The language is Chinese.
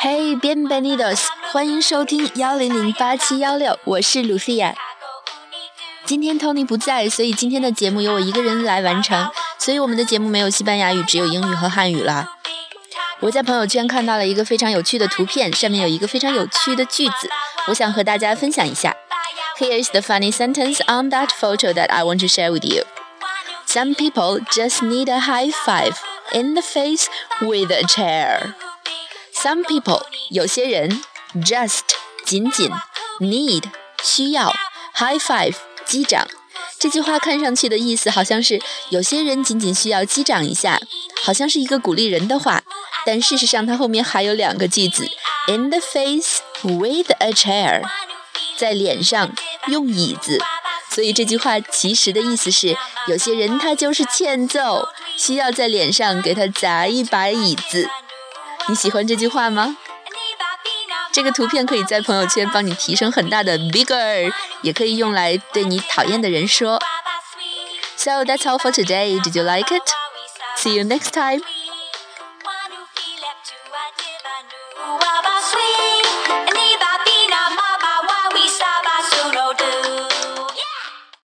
Hey, bienvenidos！欢迎收听幺零零八七幺六，我是 Lucia。今天 Tony 不在，所以今天的节目由我一个人来完成。所以我们的节目没有西班牙语，只有英语和汉语了。我在朋友圈看到了一个非常有趣的图片，上面有一个非常有趣的句子，我想和大家分享一下。Here's the funny sentence on that photo that I want to share with you. Some people just need a high five in the face with a chair. Some people 有些人 just 仅仅 need 需要 high five 击掌。这句话看上去的意思好像是有些人仅仅需要击掌一下，好像是一个鼓励人的话。但事实上，它后面还有两个句子：in the face with a chair，在脸上用椅子。所以这句话其实的意思是，有些人他就是欠揍，需要在脸上给他砸一把椅子。你喜欢这句话吗？这个图片可以在朋友圈帮你提升很大的 bigger，也可以用来对你讨厌的人说。So that's all for today. Did you like it? See you next time.